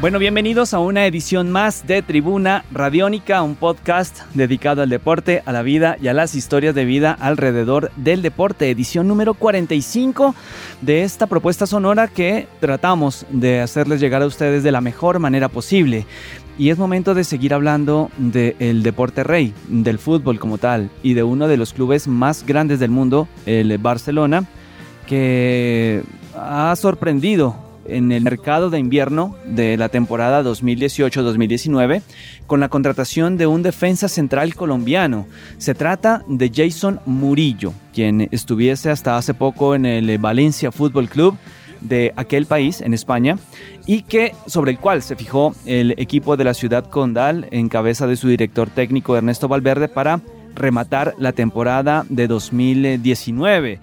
Bueno, bienvenidos a una edición más de Tribuna Radiónica, un podcast dedicado al deporte, a la vida y a las historias de vida alrededor del deporte. Edición número 45 de esta propuesta sonora que tratamos de hacerles llegar a ustedes de la mejor manera posible. Y es momento de seguir hablando del deporte rey, del fútbol como tal, y de uno de los clubes más grandes del mundo, el Barcelona, que ha sorprendido en el mercado de invierno de la temporada 2018-2019 con la contratación de un defensa central colombiano. Se trata de Jason Murillo, quien estuviese hasta hace poco en el Valencia Fútbol Club de aquel país, en España, y que sobre el cual se fijó el equipo de la ciudad condal en cabeza de su director técnico Ernesto Valverde para rematar la temporada de 2019.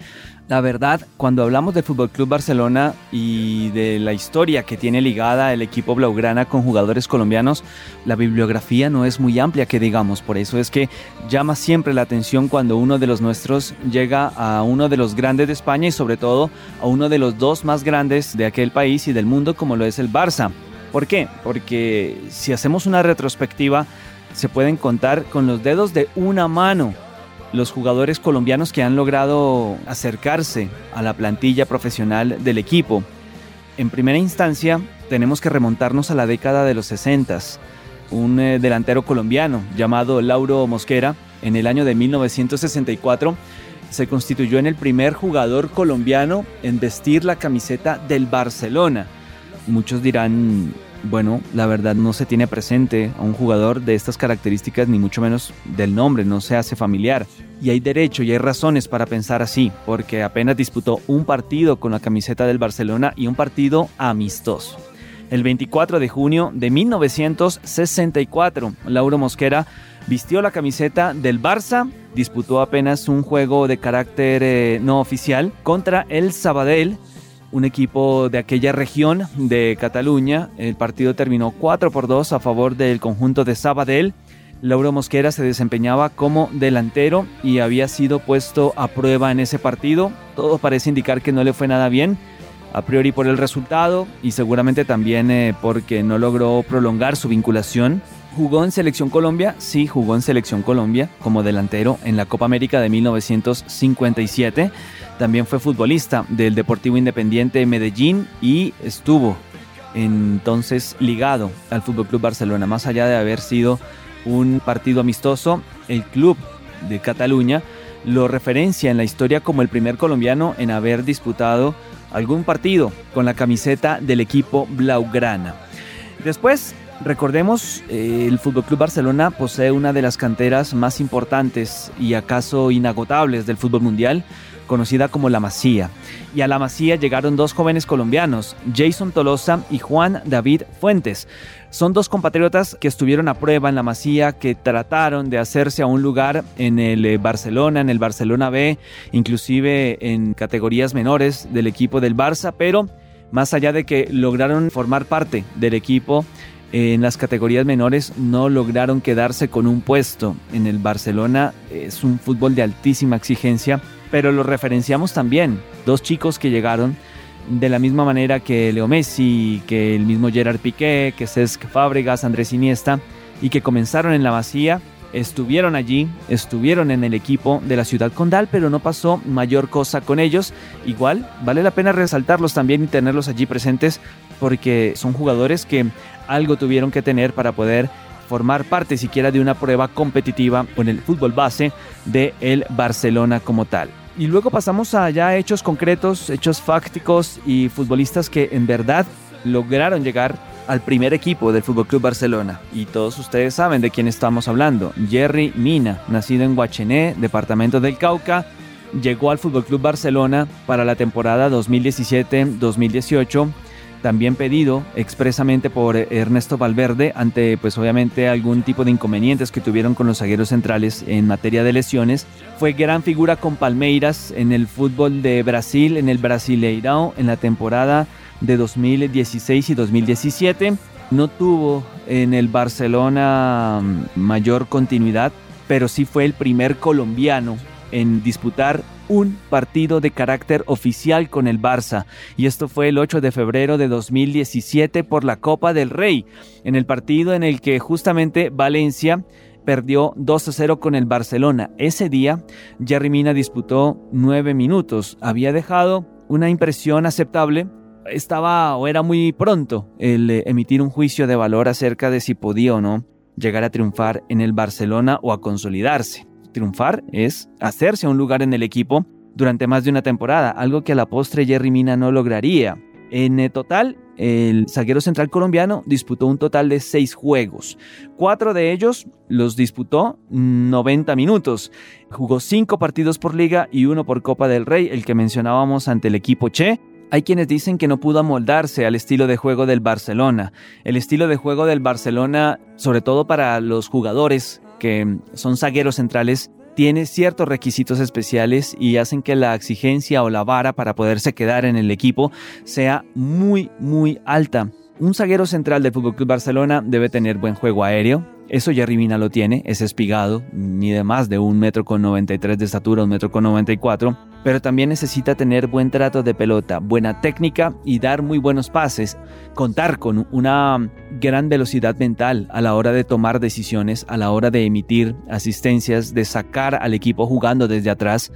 La verdad, cuando hablamos del Fútbol Club Barcelona y de la historia que tiene ligada el equipo blaugrana con jugadores colombianos, la bibliografía no es muy amplia que digamos, por eso es que llama siempre la atención cuando uno de los nuestros llega a uno de los grandes de España y sobre todo a uno de los dos más grandes de aquel país y del mundo como lo es el Barça. ¿Por qué? Porque si hacemos una retrospectiva se pueden contar con los dedos de una mano los jugadores colombianos que han logrado acercarse a la plantilla profesional del equipo. En primera instancia, tenemos que remontarnos a la década de los 60. Un eh, delantero colombiano llamado Lauro Mosquera, en el año de 1964, se constituyó en el primer jugador colombiano en vestir la camiseta del Barcelona. Muchos dirán, bueno, la verdad no se tiene presente a un jugador de estas características, ni mucho menos del nombre, no se hace familiar. Y hay derecho y hay razones para pensar así, porque apenas disputó un partido con la camiseta del Barcelona y un partido amistoso. El 24 de junio de 1964, Lauro Mosquera vistió la camiseta del Barça, disputó apenas un juego de carácter eh, no oficial contra el Sabadell un equipo de aquella región de Cataluña. El partido terminó 4 por 2 a favor del conjunto de Sabadell. Lauro Mosquera se desempeñaba como delantero y había sido puesto a prueba en ese partido. Todo parece indicar que no le fue nada bien, a priori por el resultado y seguramente también eh, porque no logró prolongar su vinculación. ¿Jugó en Selección Colombia? Sí, jugó en Selección Colombia como delantero en la Copa América de 1957 también fue futbolista del Deportivo Independiente de Medellín y estuvo entonces ligado al Fútbol Club Barcelona. Más allá de haber sido un partido amistoso, el club de Cataluña lo referencia en la historia como el primer colombiano en haber disputado algún partido con la camiseta del equipo Blaugrana. Después, recordemos, eh, el Fútbol Club Barcelona posee una de las canteras más importantes y acaso inagotables del fútbol mundial conocida como La Masía. Y a La Masía llegaron dos jóvenes colombianos, Jason Tolosa y Juan David Fuentes. Son dos compatriotas que estuvieron a prueba en La Masía, que trataron de hacerse a un lugar en el eh, Barcelona, en el Barcelona B, inclusive en categorías menores del equipo del Barça, pero más allá de que lograron formar parte del equipo, en las categorías menores no lograron quedarse con un puesto. En el Barcelona es un fútbol de altísima exigencia pero lo referenciamos también. Dos chicos que llegaron de la misma manera que Leo Messi, que el mismo Gerard Piqué, que Cesc Fábregas, Andrés Iniesta, y que comenzaron en la vacía, estuvieron allí, estuvieron en el equipo de la ciudad condal, pero no pasó mayor cosa con ellos. Igual, vale la pena resaltarlos también y tenerlos allí presentes porque son jugadores que algo tuvieron que tener para poder formar parte siquiera de una prueba competitiva con el fútbol base de el Barcelona como tal. Y luego pasamos a ya hechos concretos, hechos fácticos y futbolistas que en verdad lograron llegar al primer equipo del Fútbol Club Barcelona. Y todos ustedes saben de quién estamos hablando. Jerry Mina, nacido en Huachené, departamento del Cauca, llegó al Fútbol Club Barcelona para la temporada 2017-2018 también pedido expresamente por Ernesto Valverde ante pues obviamente algún tipo de inconvenientes que tuvieron con los zagueros centrales en materia de lesiones. Fue gran figura con Palmeiras en el fútbol de Brasil, en el Brasileirão en la temporada de 2016 y 2017. No tuvo en el Barcelona mm, mayor continuidad, pero sí fue el primer colombiano en disputar un partido de carácter oficial con el Barça, y esto fue el 8 de febrero de 2017 por la Copa del Rey, en el partido en el que justamente Valencia perdió 2 a 0 con el Barcelona. Ese día, Jerry Mina disputó 9 minutos, había dejado una impresión aceptable, estaba o era muy pronto el eh, emitir un juicio de valor acerca de si podía o no llegar a triunfar en el Barcelona o a consolidarse. Triunfar es hacerse un lugar en el equipo durante más de una temporada, algo que a la postre Jerry Mina no lograría. En eh, total, el zaguero central colombiano disputó un total de seis juegos. Cuatro de ellos los disputó 90 minutos. Jugó cinco partidos por liga y uno por Copa del Rey, el que mencionábamos ante el equipo Che. Hay quienes dicen que no pudo amoldarse al estilo de juego del Barcelona. El estilo de juego del Barcelona, sobre todo para los jugadores son zagueros centrales, tiene ciertos requisitos especiales y hacen que la exigencia o la vara para poderse quedar en el equipo sea muy, muy alta. Un zaguero central del FC Barcelona debe tener buen juego aéreo, eso Jerry Mina lo tiene, es espigado, mide más de un metro con 93 de estatura, un metro con 94, pero también necesita tener buen trato de pelota, buena técnica y dar muy buenos pases, contar con una gran velocidad mental a la hora de tomar decisiones, a la hora de emitir asistencias, de sacar al equipo jugando desde atrás.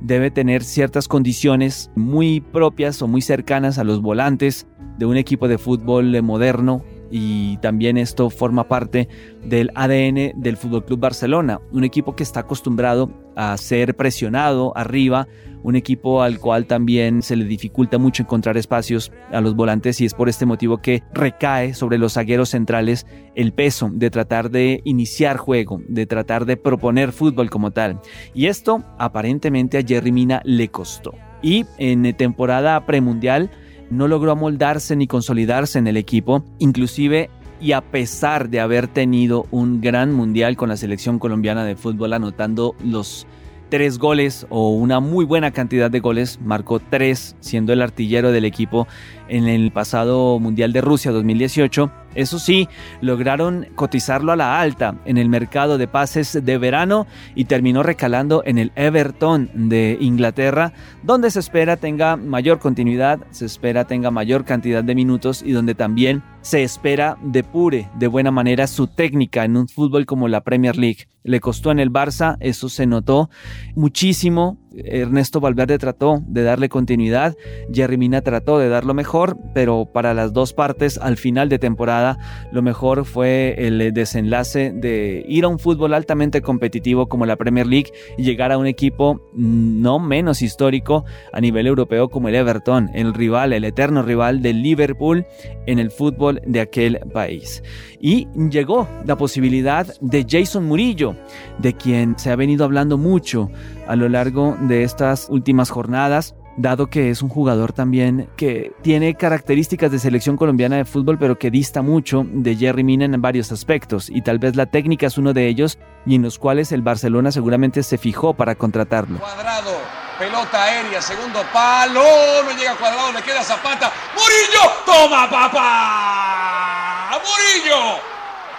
Debe tener ciertas condiciones muy propias o muy cercanas a los volantes de un equipo de fútbol moderno y también esto forma parte del ADN del Fútbol Club Barcelona, un equipo que está acostumbrado a ser presionado arriba, un equipo al cual también se le dificulta mucho encontrar espacios a los volantes y es por este motivo que recae sobre los zagueros centrales el peso de tratar de iniciar juego, de tratar de proponer fútbol como tal. Y esto aparentemente a Jerry Mina le costó. Y en temporada premundial no logró amoldarse ni consolidarse en el equipo, inclusive y a pesar de haber tenido un gran mundial con la selección colombiana de fútbol anotando los tres goles o una muy buena cantidad de goles, marcó tres siendo el artillero del equipo en el pasado Mundial de Rusia 2018. Eso sí, lograron cotizarlo a la alta en el mercado de pases de verano y terminó recalando en el Everton de Inglaterra, donde se espera tenga mayor continuidad, se espera tenga mayor cantidad de minutos y donde también se espera depure de buena manera su técnica en un fútbol como la Premier League. Le costó en el Barça, eso se notó muchísimo, Ernesto Valverde trató de darle continuidad, Jerry Mina trató de dar lo mejor, pero para las dos partes al final de temporada lo mejor fue el desenlace de ir a un fútbol altamente competitivo como la Premier League y llegar a un equipo no menos histórico a nivel europeo como el Everton, el rival, el eterno rival del Liverpool en el fútbol de aquel país. Y llegó la posibilidad de Jason Murillo, de quien se ha venido hablando mucho a lo largo de estas últimas jornadas dado que es un jugador también que tiene características de selección colombiana de fútbol, pero que dista mucho de Jerry Mina en varios aspectos, y tal vez la técnica es uno de ellos, y en los cuales el Barcelona seguramente se fijó para contratarlo. Cuadrado, pelota aérea, segundo palo, no llega cuadrado, le queda Zapata, Murillo, toma papá, Murillo,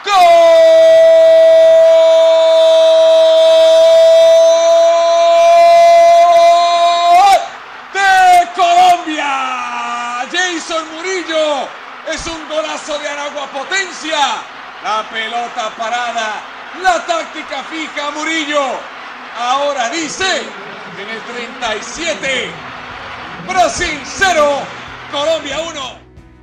gol golazo de Aragua potencia. La pelota parada, la táctica fija Murillo. Ahora dice en el 37, Brasil 0, Colombia 1.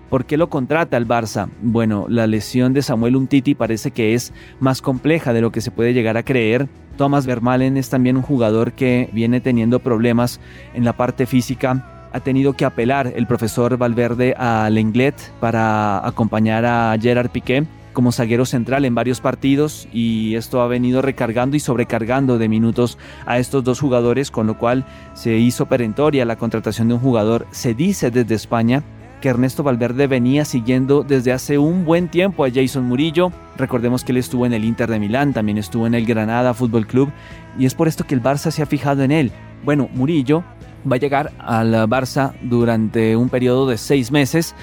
¿Por qué lo contrata el Barça? Bueno, la lesión de Samuel Umtiti parece que es más compleja de lo que se puede llegar a creer. Thomas Vermaelen es también un jugador que viene teniendo problemas en la parte física. Ha tenido que apelar el profesor Valverde a Lenglet para acompañar a Gerard Piqué como zaguero central en varios partidos y esto ha venido recargando y sobrecargando de minutos a estos dos jugadores, con lo cual se hizo perentoria la contratación de un jugador. Se dice desde España que Ernesto Valverde venía siguiendo desde hace un buen tiempo a Jason Murillo. Recordemos que él estuvo en el Inter de Milán, también estuvo en el Granada Fútbol Club y es por esto que el Barça se ha fijado en él. Bueno, Murillo va a llegar al Barça durante un periodo de seis meses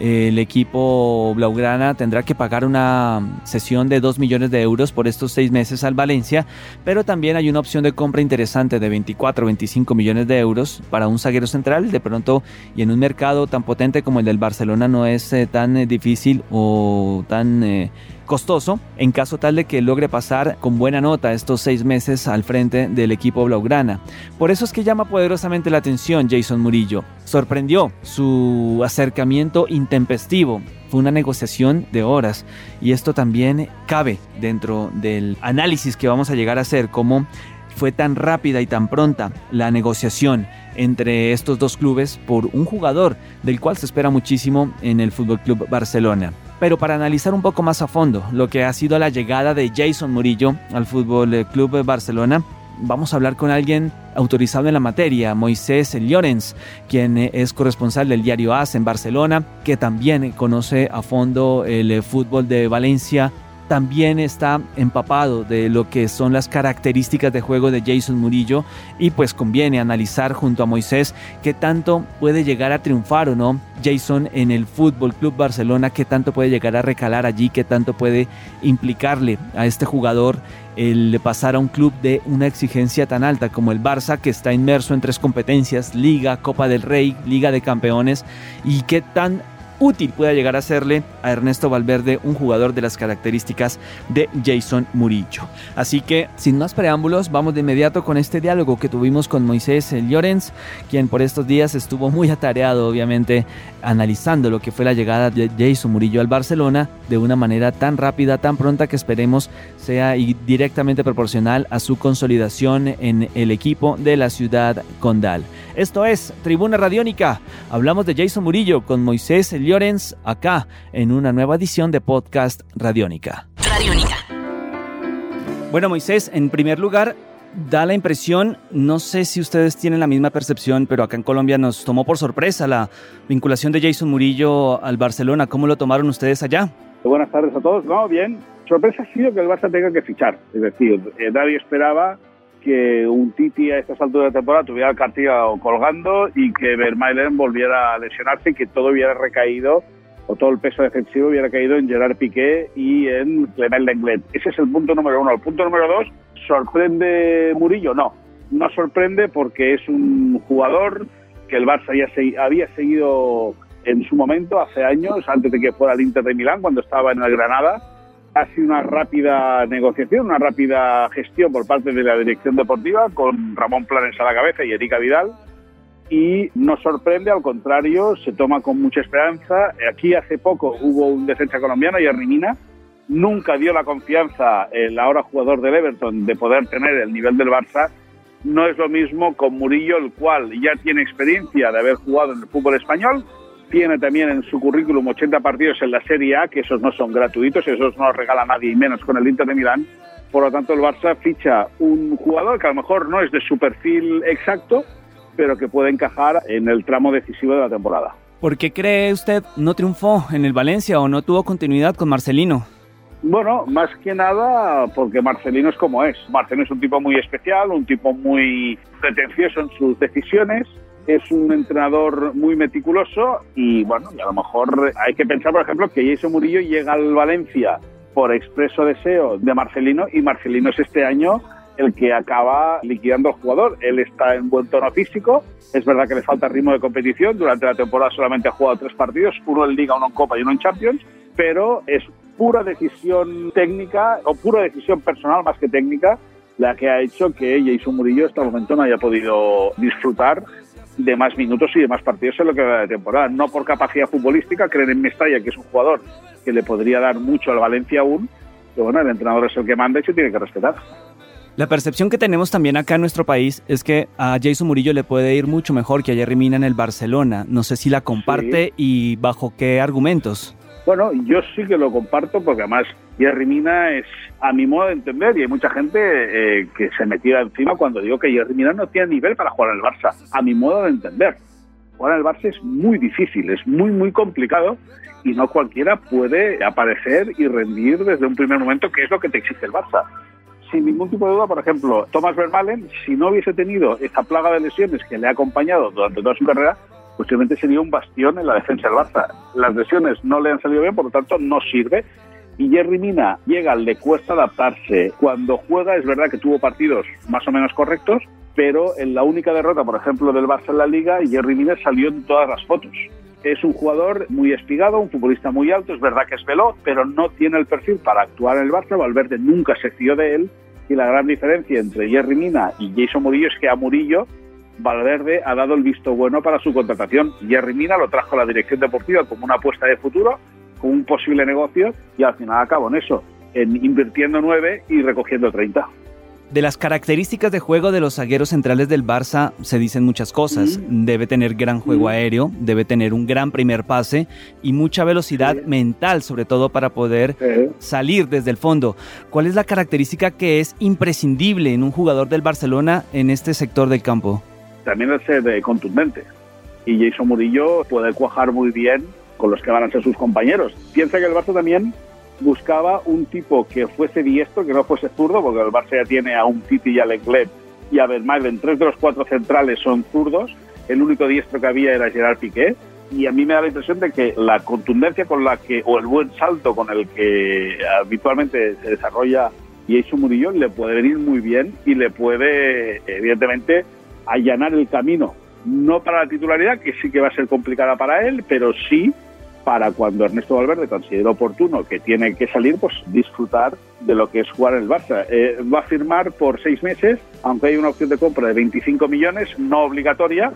el equipo Blaugrana tendrá que pagar una sesión de 2 millones de euros por estos seis meses al Valencia, pero también hay una opción de compra interesante de 24 o 25 millones de euros para un zaguero central. De pronto, y en un mercado tan potente como el del Barcelona, no es eh, tan eh, difícil o tan eh, costoso en caso tal de que logre pasar con buena nota estos seis meses al frente del equipo Blaugrana. Por eso es que llama poderosamente la atención Jason Murillo. Sorprendió su acercamiento intempestivo. Fue una negociación de horas y esto también cabe dentro del análisis que vamos a llegar a hacer, como fue tan rápida y tan pronta la negociación entre estos dos clubes por un jugador del cual se espera muchísimo en el Fútbol Club Barcelona. Pero para analizar un poco más a fondo lo que ha sido la llegada de Jason Murillo al Fútbol Club Barcelona, vamos a hablar con alguien autorizado en la materia, Moisés Llorens, quien es corresponsal del diario AS en Barcelona, que también conoce a fondo el fútbol de Valencia también está empapado de lo que son las características de juego de Jason Murillo y pues conviene analizar junto a Moisés qué tanto puede llegar a triunfar o no Jason en el Fútbol Club Barcelona, qué tanto puede llegar a recalar allí, qué tanto puede implicarle a este jugador el pasar a un club de una exigencia tan alta como el Barça, que está inmerso en tres competencias, Liga, Copa del Rey, Liga de Campeones, y qué tan útil pueda llegar a serle a Ernesto Valverde, un jugador de las características de Jason Murillo. Así que, sin más preámbulos, vamos de inmediato con este diálogo que tuvimos con Moisés Llorens, quien por estos días estuvo muy atareado, obviamente, analizando lo que fue la llegada de Jason Murillo al Barcelona de una manera tan rápida, tan pronta que esperemos sea directamente proporcional a su consolidación en el equipo de la ciudad condal. Esto es Tribuna Radiónica. Hablamos de Jason Murillo con Moisés Llorens acá en una nueva edición de Podcast Radiónica. Radiónica. Bueno, Moisés, en primer lugar, da la impresión, no sé si ustedes tienen la misma percepción, pero acá en Colombia nos tomó por sorpresa la vinculación de Jason Murillo al Barcelona. ¿Cómo lo tomaron ustedes allá? Buenas tardes a todos. No, bien. Sorpresa ha sido que el Barça tenga que fichar. Es decir, eh, nadie esperaba que un Titi a estas alturas de temporada tuviera el cartillo colgando y que Vermaelen volviera a lesionarse y que todo hubiera recaído o todo el peso defensivo hubiera caído en Gerard Piqué y en Clement Lenglet. Ese es el punto número uno. El punto número dos, ¿sorprende Murillo? No, no sorprende porque es un jugador que el Barça ya había seguido en su momento, hace años, antes de que fuera el Inter de Milán, cuando estaba en el Granada, ha sido una rápida negociación, una rápida gestión por parte de la dirección deportiva con Ramón Planes a la cabeza y Erika Vidal. Y nos sorprende, al contrario, se toma con mucha esperanza. Aquí hace poco hubo un defensa colombiano, Jerry Mina, nunca dio la confianza el ahora jugador del Everton de poder tener el nivel del Barça. No es lo mismo con Murillo, el cual ya tiene experiencia de haber jugado en el fútbol español, tiene también en su currículum 80 partidos en la Serie A, que esos no son gratuitos, esos no los regala nadie, y menos con el Inter de Milán. Por lo tanto, el Barça ficha un jugador que a lo mejor no es de su perfil exacto, pero que puede encajar en el tramo decisivo de la temporada. ¿Por qué cree usted no triunfó en el Valencia o no tuvo continuidad con Marcelino? Bueno, más que nada porque Marcelino es como es. Marcelino es un tipo muy especial, un tipo muy pretencioso en sus decisiones, es un entrenador muy meticuloso y bueno, y a lo mejor hay que pensar, por ejemplo, que Jason Murillo llega al Valencia por expreso deseo de Marcelino y Marcelino es este año el que acaba liquidando al jugador. Él está en buen tono físico, es verdad que le falta ritmo de competición, durante la temporada solamente ha jugado tres partidos, uno en Liga, uno en Copa y uno en Champions, pero es pura decisión técnica o pura decisión personal más que técnica la que ha hecho que Jason Murillo hasta el momento no haya podido disfrutar de más minutos y de más partidos en lo que va de temporada. No por capacidad futbolística, creen en Mestalla, que es un jugador que le podría dar mucho al Valencia aún, pero bueno, el entrenador es el que manda y se tiene que respetar. La percepción que tenemos también acá en nuestro país es que a Jason Murillo le puede ir mucho mejor que a Jerry Mina en el Barcelona. No sé si la comparte y bajo qué argumentos. Bueno, yo sí que lo comparto porque además Jerry Mina es, a mi modo de entender, y hay mucha gente eh, que se metía encima cuando digo que Jerry Mina no tiene nivel para jugar el Barça. A mi modo de entender, jugar el Barça es muy difícil, es muy, muy complicado y no cualquiera puede aparecer y rendir desde un primer momento, que es lo que te exige el Barça. sin ningún tipo de duda, por ejemplo, Thomas Vermaelen, si no hubiese tenido esa plaga de lesiones que le ha acompañado durante toda su carrera, posiblemente sería un bastión en la defensa del Barça. Las lesiones no le han salido bien, por lo tanto no sirve. Y Jerry Mina llega, le cuesta adaptarse. Cuando juega es verdad que tuvo partidos más o menos correctos, pero en la única derrota, por ejemplo, del Barça en la Liga, Jerry Mina salió en todas las fotos. Es un jugador muy espigado, un futbolista muy alto, es verdad que es veloz, pero no tiene el perfil para actuar en el Barça. Valverde nunca se fió de él y la gran diferencia entre Jerry Mina y Jason Murillo es que a Murillo Valverde ha dado el visto bueno para su contratación. Jerry Mina lo trajo a la dirección deportiva como una apuesta de futuro, un posible negocio y al final acabó en eso, en invirtiendo nueve y recogiendo 30. De las características de juego de los zagueros centrales del Barça se dicen muchas cosas. Debe tener gran juego aéreo, debe tener un gran primer pase y mucha velocidad mental, sobre todo para poder salir desde el fondo. ¿Cuál es la característica que es imprescindible en un jugador del Barcelona en este sector del campo? También es ser contundente. Y Jason Murillo puede cuajar muy bien con los que van a ser sus compañeros. Piensa que el Barça también buscaba un tipo que fuese diestro, que no fuese zurdo, porque el Barça ya tiene a un Titi y a Leclerc y a en Tres de los cuatro centrales son zurdos. El único diestro que había era Gerard Piqué. Y a mí me da la impresión de que la contundencia con la que, o el buen salto con el que habitualmente se desarrolla Jason Murillo le puede venir muy bien y le puede, evidentemente, allanar el camino. No para la titularidad, que sí que va a ser complicada para él, pero sí para cuando Ernesto Valverde considere oportuno que tiene que salir, pues disfrutar de lo que es jugar en el Barça. Eh, va a firmar por seis meses, aunque hay una opción de compra de 25 millones, no obligatoria,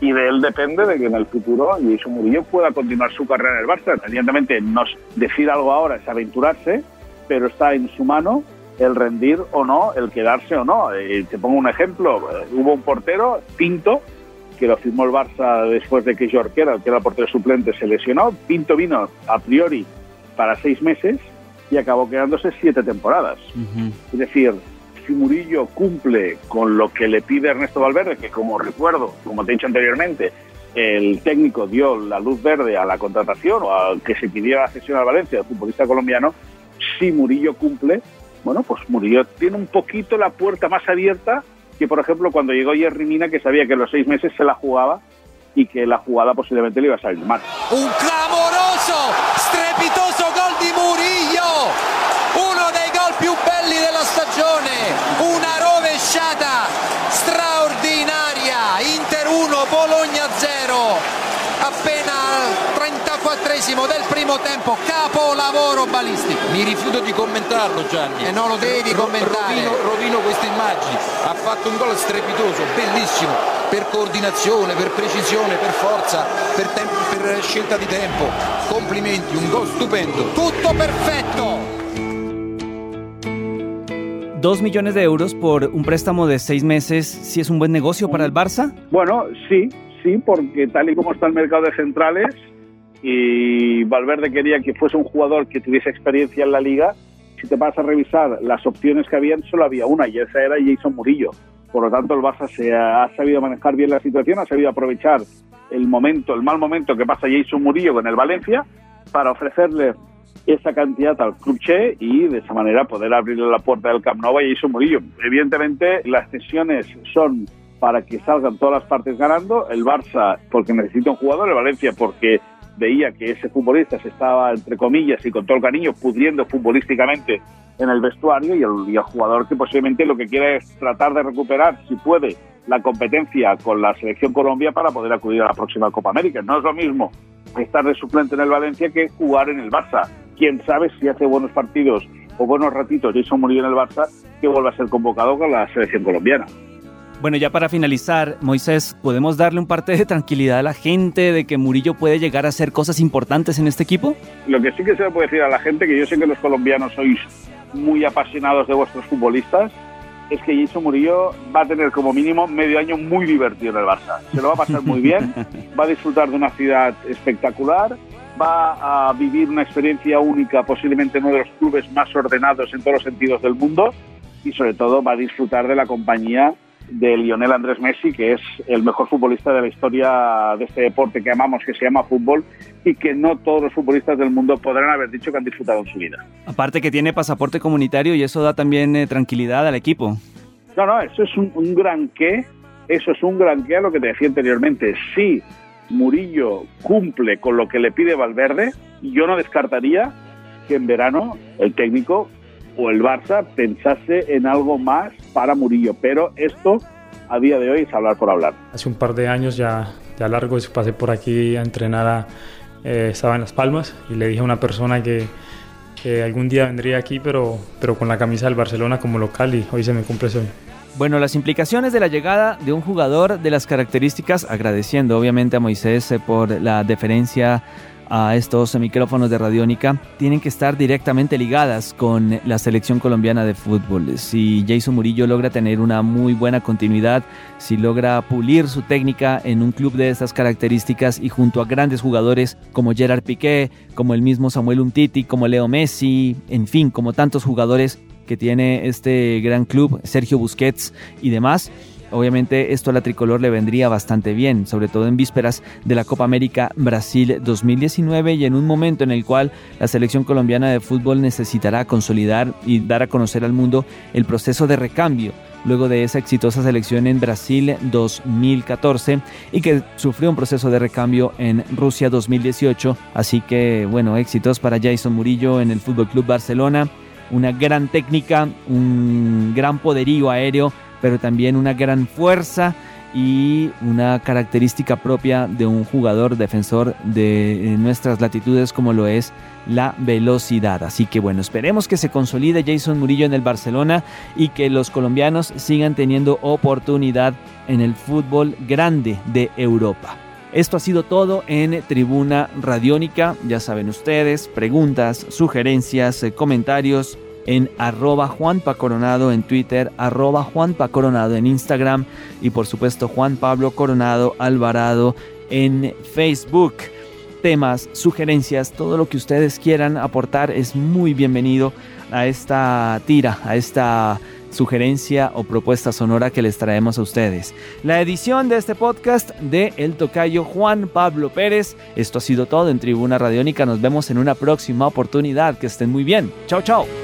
y de él depende de que en el futuro Jason Murillo pueda continuar su carrera en el Barça. Evidentemente, no decir algo ahora es aventurarse, pero está en su mano el rendir o no, el quedarse o no. Eh, te pongo un ejemplo, eh, hubo un portero, Pinto, que lo firmó el Barça después de que Jorquera, que era el portero suplente, se lesionó. Pinto vino a priori para seis meses y acabó quedándose siete temporadas. Es decir, si Murillo cumple con lo que le pide Ernesto Valverde, que como recuerdo, como te he dicho anteriormente, el técnico dio la luz verde a la contratación o a que se pidiera la cesión al Valencia del futbolista colombiano, si Murillo cumple, bueno, pues Murillo tiene un poquito la puerta más abierta que, por ejemplo, cuando llegó Jerry Mina, que sabía que los seis meses se la jugaba y que la jugada posiblemente le iba a salir mal. Un clamoroso, strepitoso gol di Murillo, uno dei gol più belli della stagione, una rovesciata straordinaria, Inter 1, Bologna 0 appena 34esimo del primo tempo, capolavoro balistico. Mi rifiuto di commentarlo Gianni. E non lo devi commentare. Rovino, rovino queste immagini. Ha fatto un gol strepitoso, bellissimo, per coordinazione, per precisione, per forza, per, per scelta di tempo. Complimenti, un gol stupendo. Tutto perfetto. ¿Dos millones de euros por un préstamo de seis meses, ¿sí es un buen negocio para el Barça? Bueno, sí, sí, porque tal y como está el mercado de centrales, y Valverde quería que fuese un jugador que tuviese experiencia en la liga, si te vas a revisar las opciones que habían, solo había una, y esa era Jason Murillo. Por lo tanto, el Barça se ha sabido manejar bien la situación, ha sabido aprovechar el momento, el mal momento que pasa Jason Murillo con el Valencia, para ofrecerle esa cantidad al Club y de esa manera poder abrirle la puerta del Camp Nou a Jason Murillo. Evidentemente, las cesiones son para que salgan todas las partes ganando. El Barça porque necesita un jugador, el Valencia porque veía que ese futbolista se estaba, entre comillas y con todo el cariño, pudriendo futbolísticamente en el vestuario y el, jugador que posiblemente lo que quiere es tratar de recuperar, si puede, la competencia con la selección Colombia para poder acudir a la próxima Copa América. No es lo mismo estar de suplente en el Valencia que jugar en el Barça. Quién sabe si hace buenos partidos o buenos ratitos Jason Murillo en el Barça que vuelva a ser convocado con la selección colombiana. Bueno, ya para finalizar, Moisés, ¿podemos darle un parte de tranquilidad a la gente de que Murillo puede llegar a hacer cosas importantes en este equipo? Lo que sí que se le puede decir a la gente, que yo sé que los colombianos sois muy apasionados de vuestros futbolistas, es que Jason Murillo va a tener como mínimo medio año muy divertido en el Barça. Se lo va a pasar muy bien, va a disfrutar de una ciudad espectacular, va a vivir una experiencia única, posiblemente en uno de los clubes más ordenados en todos los sentidos del mundo y sobre todo va a disfrutar de la compañía de Lionel Andrés Messi, que es el mejor futbolista de la historia de este deporte que amamos, que se llama fútbol, y que no todos los futbolistas del mundo podrán haber dicho que han disfrutado en su vida. Aparte que tiene pasaporte comunitario y eso da también eh, tranquilidad al equipo. No, no, eso es un, un gran qué, eso es un gran qué a lo que te decía anteriormente. Si Murillo cumple con lo que le pide Valverde, yo no descartaría que en verano el técnico o el Barça pensase en algo más para Murillo, pero esto a día de hoy es hablar por hablar. Hace un par de años ya, ya largo pasé por aquí a entrenar, a, eh, estaba en Las Palmas y le dije a una persona que, que algún día vendría aquí, pero, pero con la camisa del Barcelona como local y hoy se me cumple sueño. Bueno, las implicaciones de la llegada de un jugador de las características, agradeciendo obviamente a Moisés eh, por la deferencia a estos micrófonos de Radiónica tienen que estar directamente ligadas con la selección colombiana de fútbol. Si Jason Murillo logra tener una muy buena continuidad, si logra pulir su técnica en un club de estas características y junto a grandes jugadores como Gerard Piqué, como el mismo Samuel Umtiti, como Leo Messi, en fin, como tantos jugadores que tiene este gran club, Sergio Busquets y demás, Obviamente esto a la tricolor le vendría bastante bien, sobre todo en vísperas de la Copa América Brasil 2019 y en un momento en el cual la selección colombiana de fútbol necesitará consolidar y dar a conocer al mundo el proceso de recambio luego de esa exitosa selección en Brasil 2014 y que sufrió un proceso de recambio en Rusia 2018. Así que, bueno, éxitos para Jason Murillo en el Fútbol Club Barcelona. Una gran técnica, un gran poderío aéreo pero también una gran fuerza y una característica propia de un jugador defensor de nuestras latitudes como lo es la velocidad. Así que bueno, esperemos que se consolide Jason Murillo en el Barcelona y que los colombianos sigan teniendo oportunidad en el fútbol grande de Europa. Esto ha sido todo en Tribuna Radiónica. Ya saben ustedes, preguntas, sugerencias, eh, comentarios en arroba Juanpa Coronado en Twitter, arroba Juanpa Coronado en Instagram y por supuesto Juan Pablo Coronado Alvarado en Facebook. Temas, sugerencias, todo lo que ustedes quieran aportar es muy bienvenido a esta tira, a esta sugerencia o propuesta sonora que les traemos a ustedes. La edición de este podcast de El Tocayo Juan Pablo Pérez. Esto ha sido todo en Tribuna Radiónica. Nos vemos en una próxima oportunidad. Que estén muy bien. Chao, chao.